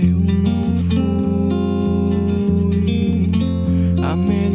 Eu não fui a mesma.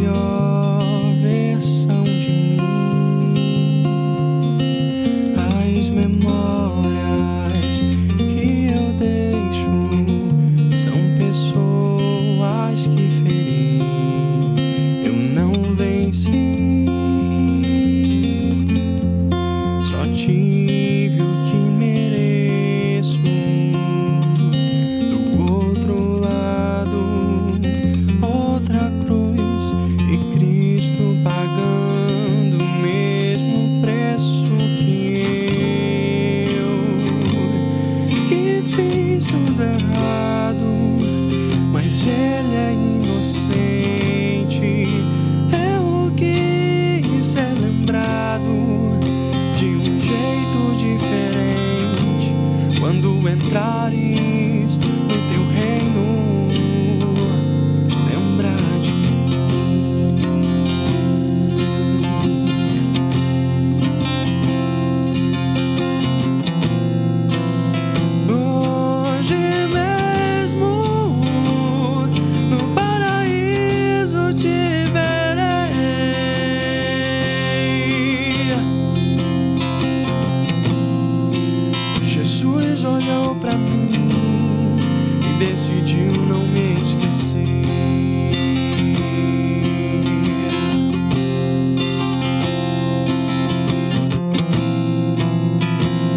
Deus olhou para mim e decidiu não me esquecer.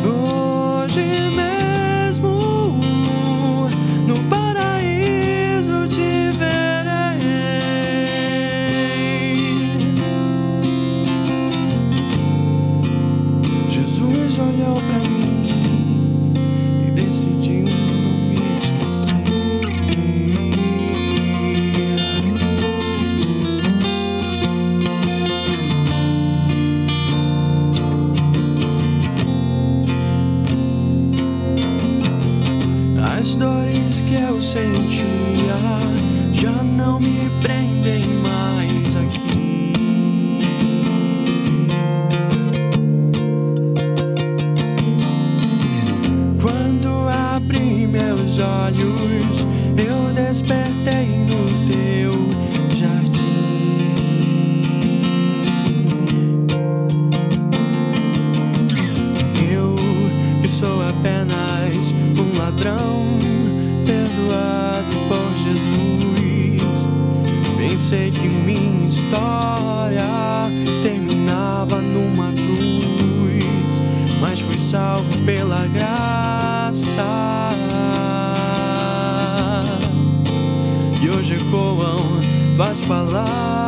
Hoje mesmo no paraíso te verei. Jesus olhou para mim. As dores que eu sentia já não me prendem. sou apenas um ladrão perdoado por Jesus. Pensei que minha história terminava numa cruz, mas fui salvo pela graça. E hoje ecoam tuas palavras